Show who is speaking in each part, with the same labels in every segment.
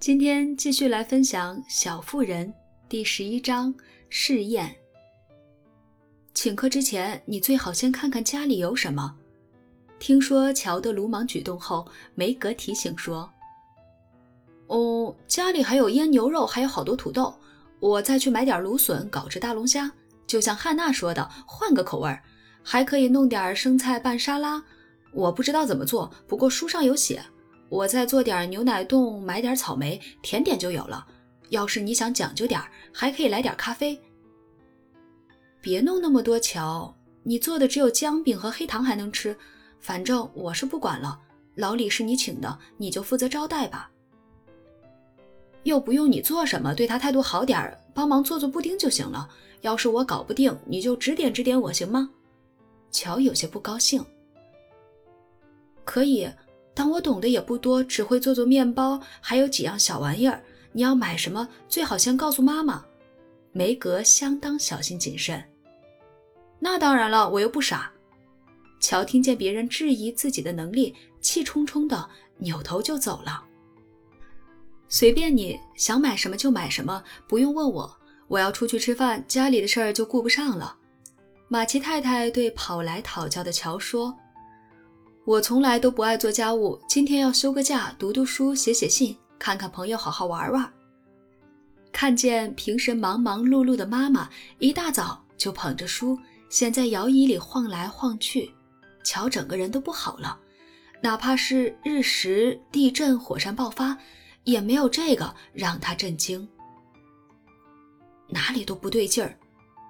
Speaker 1: 今天继续来分享《小妇人》第十一章试验。请客之前，你最好先看看家里有什么。听说乔的鲁莽举动后，梅格提醒说：“哦，家里还有腌牛肉，还有好多土豆。我再去买点芦笋，搞只大龙虾。就像汉娜说的，换个口味儿，还可以弄点生菜拌沙拉。我不知道怎么做，不过书上有写。”我再做点牛奶冻，买点草莓，甜点就有了。要是你想讲究点还可以来点咖啡。别弄那么多，乔，你做的只有姜饼和黑糖还能吃。反正我是不管了。老李是你请的，你就负责招待吧。又不用你做什么，对他态度好点儿帮忙做做布丁就行了。要是我搞不定，你就指点指点我行吗？乔有些不高兴。可以。但我懂得也不多，只会做做面包，还有几样小玩意儿。你要买什么，最好先告诉妈妈。梅格相当小心谨慎。那当然了，我又不傻。乔听见别人质疑自己的能力，气冲冲的扭头就走了。随便你想买什么就买什么，不用问我。我要出去吃饭，家里的事儿就顾不上了。马奇太太对跑来讨教的乔说。我从来都不爱做家务，今天要休个假，读读书，写写信，看看朋友，好好玩玩。看见平时忙忙碌碌的妈妈，一大早就捧着书，先在摇椅里晃来晃去，瞧整个人都不好了。哪怕是日食、地震、火山爆发，也没有这个让他震惊。哪里都不对劲儿，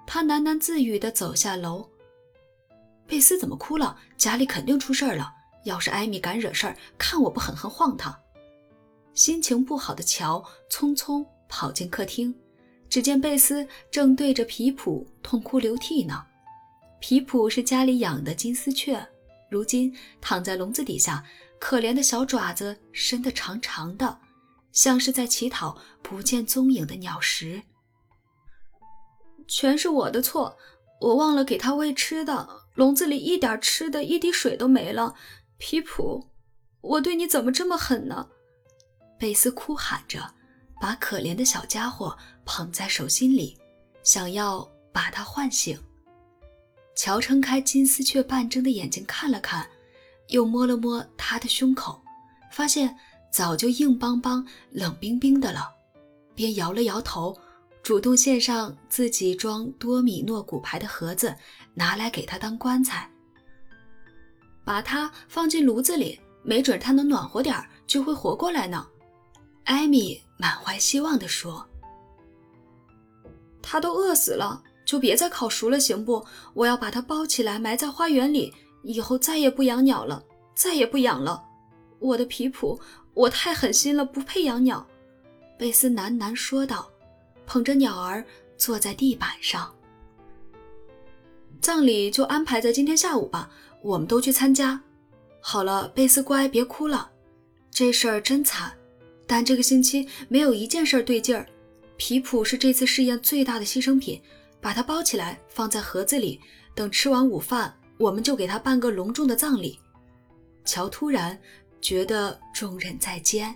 Speaker 1: 他喃喃自语地走下楼。贝斯怎么哭了？家里肯定出事儿了。要是艾米敢惹事儿，看我不狠狠晃他！心情不好的乔匆匆跑进客厅，只见贝斯正对着皮普痛哭流涕呢。皮普是家里养的金丝雀，如今躺在笼子底下，可怜的小爪子伸得长长的，像是在乞讨不见踪影的鸟食。全是我的错，我忘了给它喂吃的。笼子里一点吃的，一滴水都没了。皮普，我对你怎么这么狠呢？贝斯哭喊着，把可怜的小家伙捧在手心里，想要把他唤醒。乔撑开金丝雀半睁的眼睛看了看，又摸了摸他的胸口，发现早就硬邦邦、冷冰冰的了，便摇了摇头。主动献上自己装多米诺骨牌的盒子，拿来给他当棺材，把它放进炉子里，没准它能暖和点就会活过来呢。艾米满怀希望地说：“他都饿死了，就别再烤熟了，行不？我要把它包起来，埋在花园里，以后再也不养鸟了，再也不养了。我的皮普，我太狠心了，不配养鸟。”贝斯喃喃说道。捧着鸟儿坐在地板上。葬礼就安排在今天下午吧，我们都去参加。好了，贝斯乖，别哭了。这事儿真惨，但这个星期没有一件事儿对劲儿。皮普是这次试验最大的牺牲品，把它包起来放在盒子里，等吃完午饭，我们就给他办个隆重的葬礼。乔突然觉得重任在肩，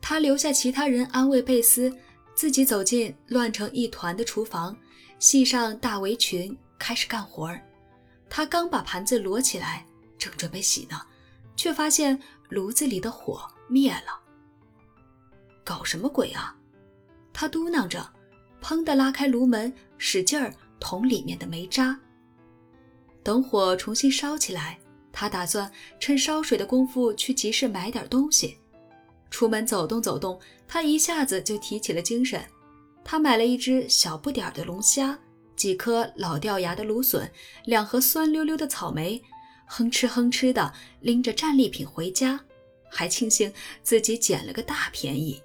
Speaker 1: 他留下其他人安慰贝斯。自己走进乱成一团的厨房，系上大围裙，开始干活儿。他刚把盘子摞起来，正准备洗呢，却发现炉子里的火灭了。搞什么鬼啊！他嘟囔着，砰地拉开炉门，使劲儿捅里面的煤渣。等火重新烧起来，他打算趁烧水的功夫去集市买点东西。出门走动走动，他一下子就提起了精神。他买了一只小不点儿的龙虾，几颗老掉牙的芦笋，两盒酸溜溜的草莓，哼哧哼哧的拎着战利品回家，还庆幸自己捡了个大便宜。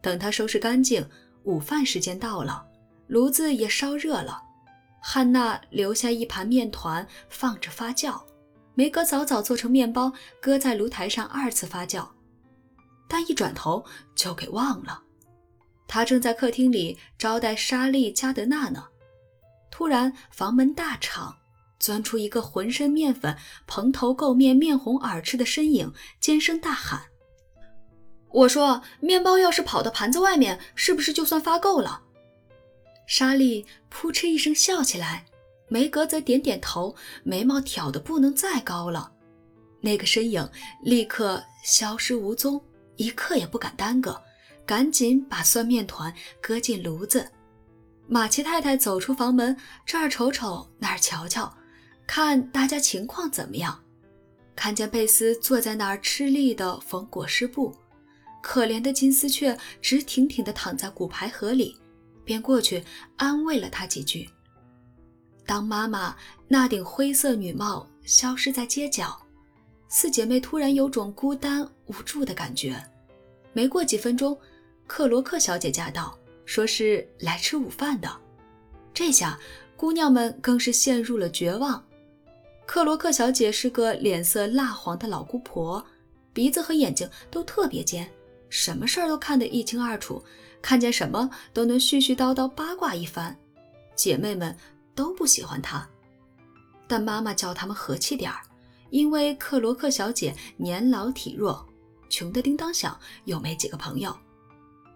Speaker 1: 等他收拾干净，午饭时间到了，炉子也烧热了。汉娜留下一盘面团放着发酵，梅格早早做成面包，搁在炉台上二次发酵。但一转头就给忘了，他正在客厅里招待莎莉·加德纳呢。突然，房门大敞，钻出一个浑身面粉、蓬头垢面、面红耳赤的身影，尖声大喊：“我说，面包要是跑到盘子外面，是不是就算发够了？莎莉扑哧一声笑起来，梅格则点点头，眉毛挑得不能再高了。那个身影立刻消失无踪，一刻也不敢耽搁，赶紧把酸面团搁进炉子。马奇太太走出房门，这儿瞅瞅，那儿瞧瞧，看大家情况怎么样。看见贝斯坐在那儿吃力地缝裹尸布，可怜的金丝雀直挺挺地躺在骨牌盒里，便过去安慰了他几句。当妈妈那顶灰色女帽消失在街角，四姐妹突然有种孤单无助的感觉。没过几分钟，克罗克小姐驾到，说是来吃午饭的。这下姑娘们更是陷入了绝望。克罗克小姐是个脸色蜡黄的老姑婆，鼻子和眼睛都特别尖，什么事儿都看得一清二楚，看见什么都能絮絮叨叨八卦一番。姐妹们都不喜欢她，但妈妈叫她们和气点儿，因为克罗克小姐年老体弱，穷得叮当响，又没几个朋友。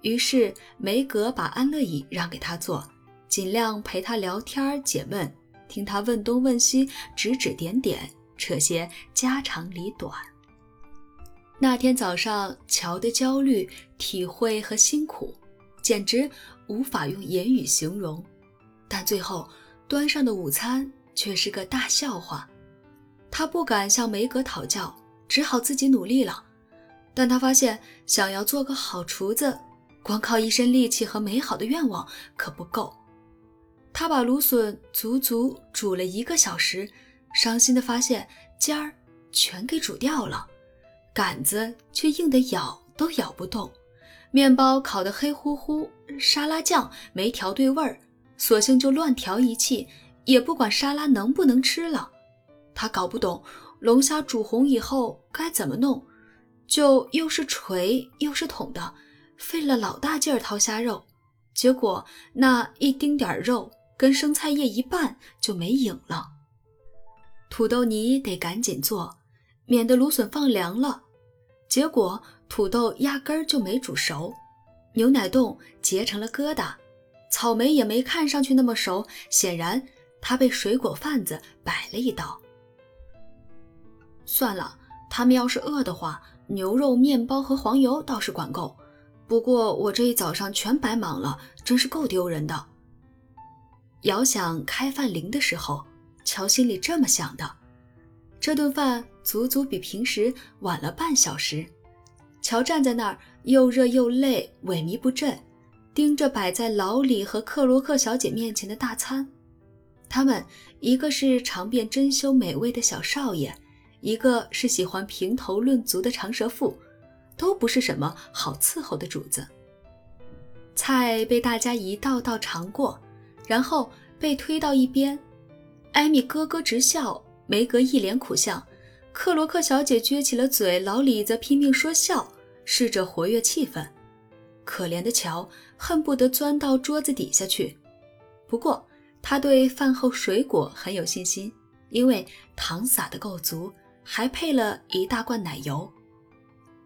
Speaker 1: 于是梅格把安乐椅让给她坐，尽量陪她聊天解闷。听他问东问西，指指点点，扯些家长里短。那天早上，乔的焦虑、体会和辛苦，简直无法用言语形容。但最后端上的午餐却是个大笑话。他不敢向梅格讨教，只好自己努力了。但他发现，想要做个好厨子，光靠一身力气和美好的愿望可不够。他把芦笋足足煮了一个小时，伤心地发现尖儿全给煮掉了，杆子却硬得咬都咬不动。面包烤得黑乎乎，沙拉酱没调对味儿，索性就乱调一气，也不管沙拉能不能吃了。他搞不懂龙虾煮红以后该怎么弄，就又是锤又是捅的，费了老大劲儿掏虾肉，结果那一丁点儿肉。跟生菜叶一拌就没影了。土豆泥得赶紧做，免得芦笋放凉了。结果土豆压根儿就没煮熟，牛奶冻结成了疙瘩，草莓也没看上去那么熟。显然他被水果贩子摆了一道。算了，他们要是饿的话，牛肉、面包和黄油倒是管够。不过我这一早上全白忙了，真是够丢人的。遥想开饭铃的时候，乔心里这么想的。这顿饭足足比平时晚了半小时。乔站在那儿，又热又累，萎靡不振，盯着摆在老李和克罗克小姐面前的大餐。他们一个是尝遍珍馐美味的小少爷，一个是喜欢评头论足的长舌妇，都不是什么好伺候的主子。菜被大家一道道尝过。然后被推到一边，艾米咯咯直笑，梅格一脸苦相，克罗克小姐撅起了嘴，老李则拼命说笑，试着活跃气氛。可怜的乔恨不得钻到桌子底下去。不过他对饭后水果很有信心，因为糖撒得够足，还配了一大罐奶油。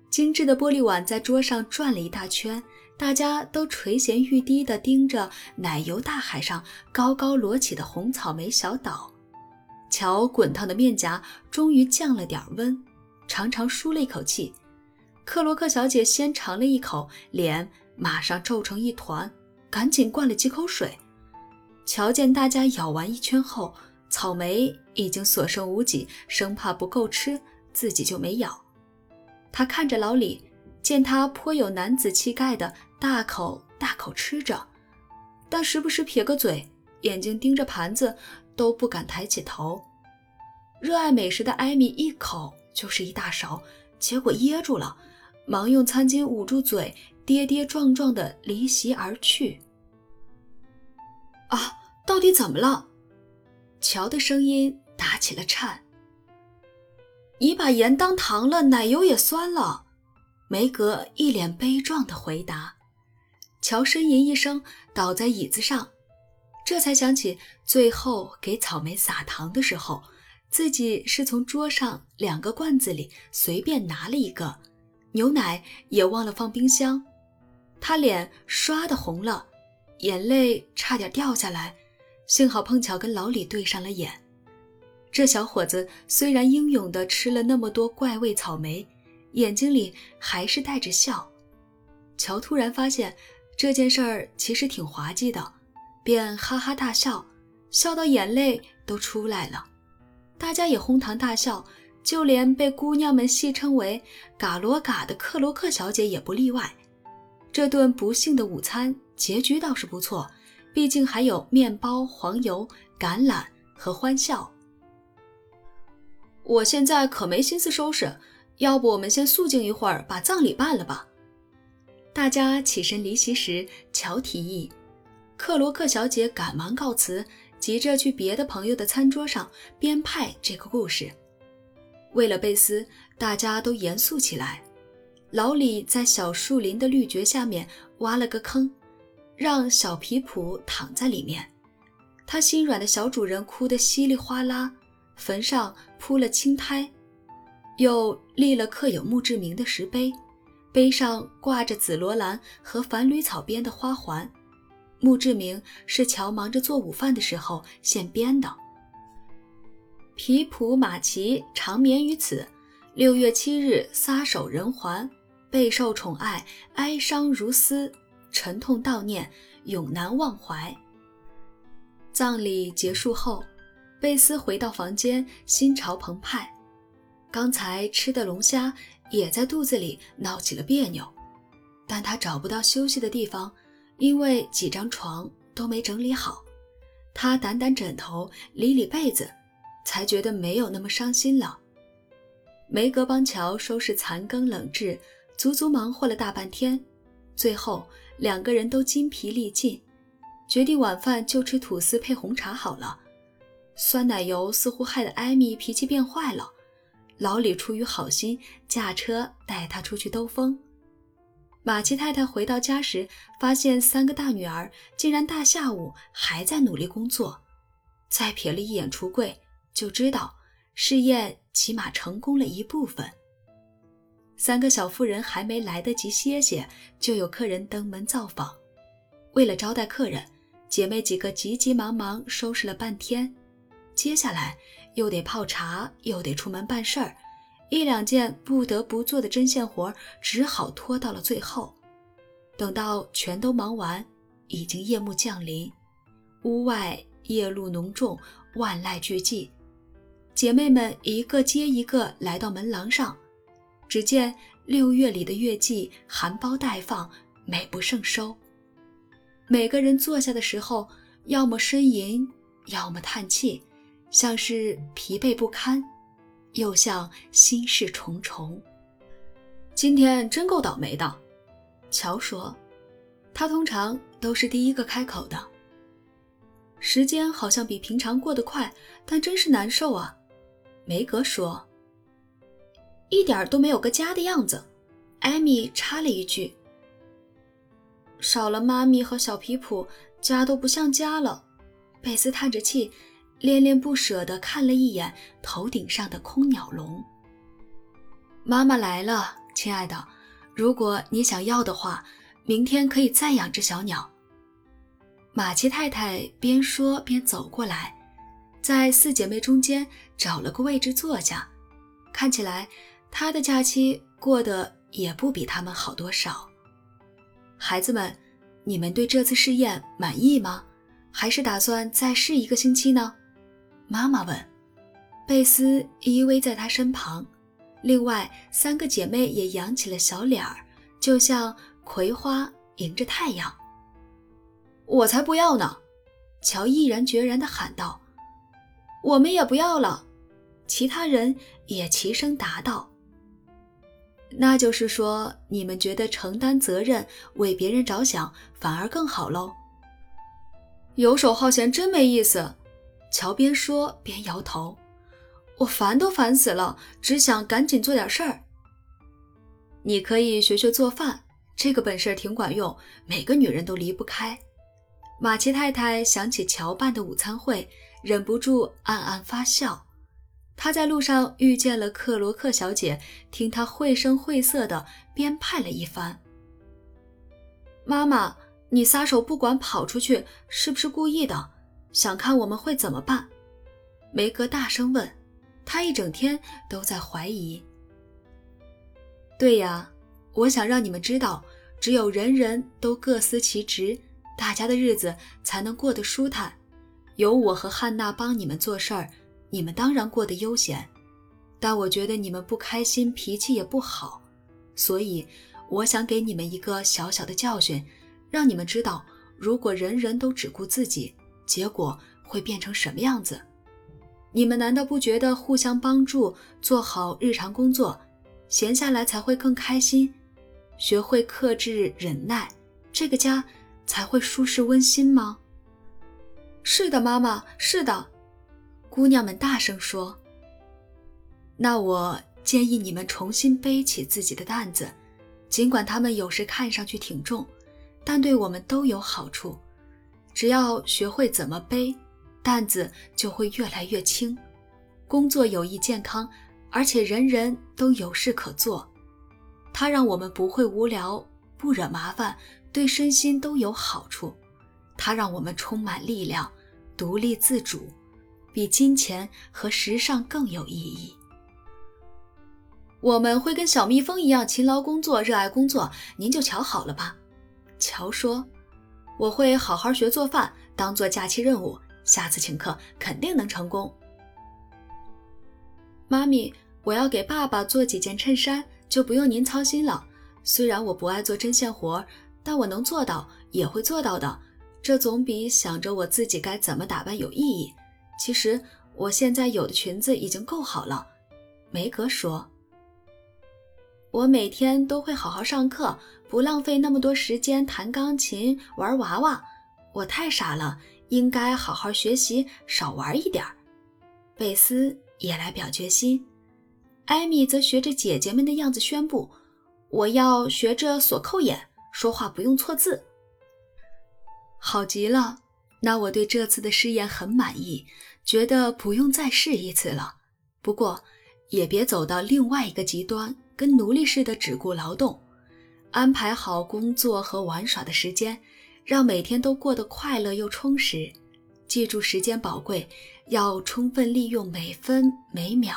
Speaker 1: 精致的玻璃碗在桌上转了一大圈。大家都垂涎欲滴地盯着奶油大海上高高摞起的红草莓小岛，瞧滚烫的面颊终于降了点温，长长舒了一口气。克罗克小姐先尝了一口，脸马上皱成一团，赶紧灌了几口水。瞧见大家咬完一圈后，草莓已经所剩无几，生怕不够吃，自己就没咬。他看着老李，见他颇有男子气概的。大口大口吃着，但时不时撇个嘴，眼睛盯着盘子，都不敢抬起头。热爱美食的艾米一口就是一大勺，结果噎住了，忙用餐巾捂住嘴，跌跌撞撞的离席而去。啊，到底怎么了？乔的声音打起了颤。你把盐当糖了，奶油也酸了。梅格一脸悲壮地回答。乔呻吟一声，倒在椅子上，这才想起最后给草莓撒糖的时候，自己是从桌上两个罐子里随便拿了一个，牛奶也忘了放冰箱。他脸刷的红了，眼泪差点掉下来，幸好碰巧跟老李对上了眼。这小伙子虽然英勇地吃了那么多怪味草莓，眼睛里还是带着笑。乔突然发现这件事儿其实挺滑稽的，便哈哈大笑，笑到眼泪都出来了。大家也哄堂大笑，就连被姑娘们戏称为“嘎罗嘎”的克罗克小姐也不例外。这顿不幸的午餐结局倒是不错，毕竟还有面包、黄油、橄榄和欢笑。我现在可没心思收拾，要不我们先肃静一会儿，把葬礼办了吧？大家起身离席时，乔提议。克罗克小姐赶忙告辞，急着去别的朋友的餐桌上编派这个故事。为了贝斯，大家都严肃起来。老李在小树林的绿蕨下面挖了个坑，让小皮普躺在里面。他心软的小主人哭得稀里哗啦，坟上铺了青苔，又立了刻有墓志铭的石碑。碑上挂着紫罗兰和繁缕草编的花环，墓志铭是乔忙着做午饭的时候现编的。皮普马奇长眠于此，六月七日撒手人寰，备受宠爱，哀伤如斯，沉痛悼念，永难忘怀。葬礼结束后，贝斯回到房间，心潮澎湃。刚才吃的龙虾。也在肚子里闹起了别扭，但他找不到休息的地方，因为几张床都没整理好。他掸掸枕头，理理被子，才觉得没有那么伤心了。梅格帮乔收拾残羹冷炙，足足忙活了大半天，最后两个人都筋疲力尽，决定晚饭就吃吐司配红茶好了。酸奶油似乎害得艾米脾气变坏了。老李出于好心，驾车带他出去兜风。马奇太太回到家时，发现三个大女儿竟然大下午还在努力工作。再瞥了一眼橱柜，就知道试验起码成功了一部分。三个小妇人还没来得及歇歇，就有客人登门造访。为了招待客人，姐妹几个急急忙忙收拾了半天。接下来。又得泡茶，又得出门办事儿，一两件不得不做的针线活，只好拖到了最后。等到全都忙完，已经夜幕降临，屋外夜露浓重，万籁俱寂。姐妹们一个接一个来到门廊上，只见六月里的月季含苞待放，美不胜收。每个人坐下的时候，要么呻吟，要么叹气。像是疲惫不堪，又像心事重重。今天真够倒霉的，乔说。他通常都是第一个开口的。时间好像比平常过得快，但真是难受啊。梅格说。一点都没有个家的样子。艾米插了一句。少了妈咪和小皮普，家都不像家了。贝斯叹着气。恋恋不舍地看了一眼头顶上的空鸟笼。妈妈来了，亲爱的，如果你想要的话，明天可以再养只小鸟。马奇太太边说边走过来，在四姐妹中间找了个位置坐下，看起来他的假期过得也不比他们好多少。孩子们，你们对这次试验满意吗？还是打算再试一个星期呢？妈妈问：“贝斯依偎在她身旁，另外三个姐妹也扬起了小脸儿，就像葵花迎着太阳。”“我才不要呢！”乔毅然决然地喊道。“我们也不要了。”其他人也齐声答道。“那就是说，你们觉得承担责任、为别人着想反而更好喽？”“游手好闲真没意思。”乔边说边摇头，我烦都烦死了，只想赶紧做点事儿。你可以学学做饭，这个本事挺管用，每个女人都离不开。马奇太太想起乔办的午餐会，忍不住暗暗发笑。他在路上遇见了克罗克小姐，听她绘声绘色地编排了一番。妈妈，你撒手不管跑出去，是不是故意的？想看我们会怎么办？梅格大声问。他一整天都在怀疑。对呀，我想让你们知道，只有人人都各司其职，大家的日子才能过得舒坦。有我和汉娜帮你们做事儿，你们当然过得悠闲。但我觉得你们不开心，脾气也不好，所以我想给你们一个小小的教训，让你们知道，如果人人都只顾自己，结果会变成什么样子。你们难道不觉得互相帮助，做好日常工作，闲下来才会更开心？学会克制忍耐，这个家才会舒适温馨吗？是的，妈妈，是的，姑娘们大声说。那我建议你们重新背起自己的担子，尽管他们有时看上去挺重，但对我们都有好处。只要学会怎么背，担子就会越来越轻。工作有益健康，而且人人都有事可做。它让我们不会无聊，不惹麻烦，对身心都有好处。它让我们充满力量，独立自主，比金钱和时尚更有意义。我们会跟小蜜蜂一样勤劳工作，热爱工作。您就瞧好了吧。乔说：“我会好好学做饭，当做假期任务。下次请客肯定能成功。”妈咪，我要给爸爸做几件衬衫，就不用您操心了。虽然我不爱做针线活，但我能做到，也会做到的。这总比想着我自己该怎么打扮有意义。其实我现在有的裙子已经够好了。梅格说：“我每天都会好好上课，不浪费那么多时间弹钢琴、玩娃娃。我太傻了，应该好好学习，少玩一点。”贝斯也来表决心，艾米则学着姐姐们的样子宣布：“我要学着锁扣眼，说话不用错字。”好极了，那我对这次的试验很满意，觉得不用再试一次了。不过，也别走到另外一个极端，跟奴隶似的只顾劳动。安排好工作和玩耍的时间，让每天都过得快乐又充实。记住时间宝贵，要充分利用每分每秒。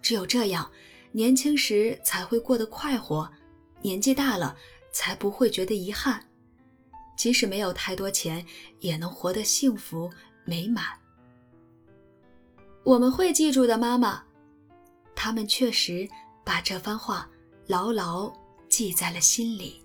Speaker 1: 只有这样，年轻时才会过得快活，年纪大了才不会觉得遗憾。即使没有太多钱，也能活得幸福美满。我们会记住的，妈妈。他们确实把这番话牢牢记在了心里。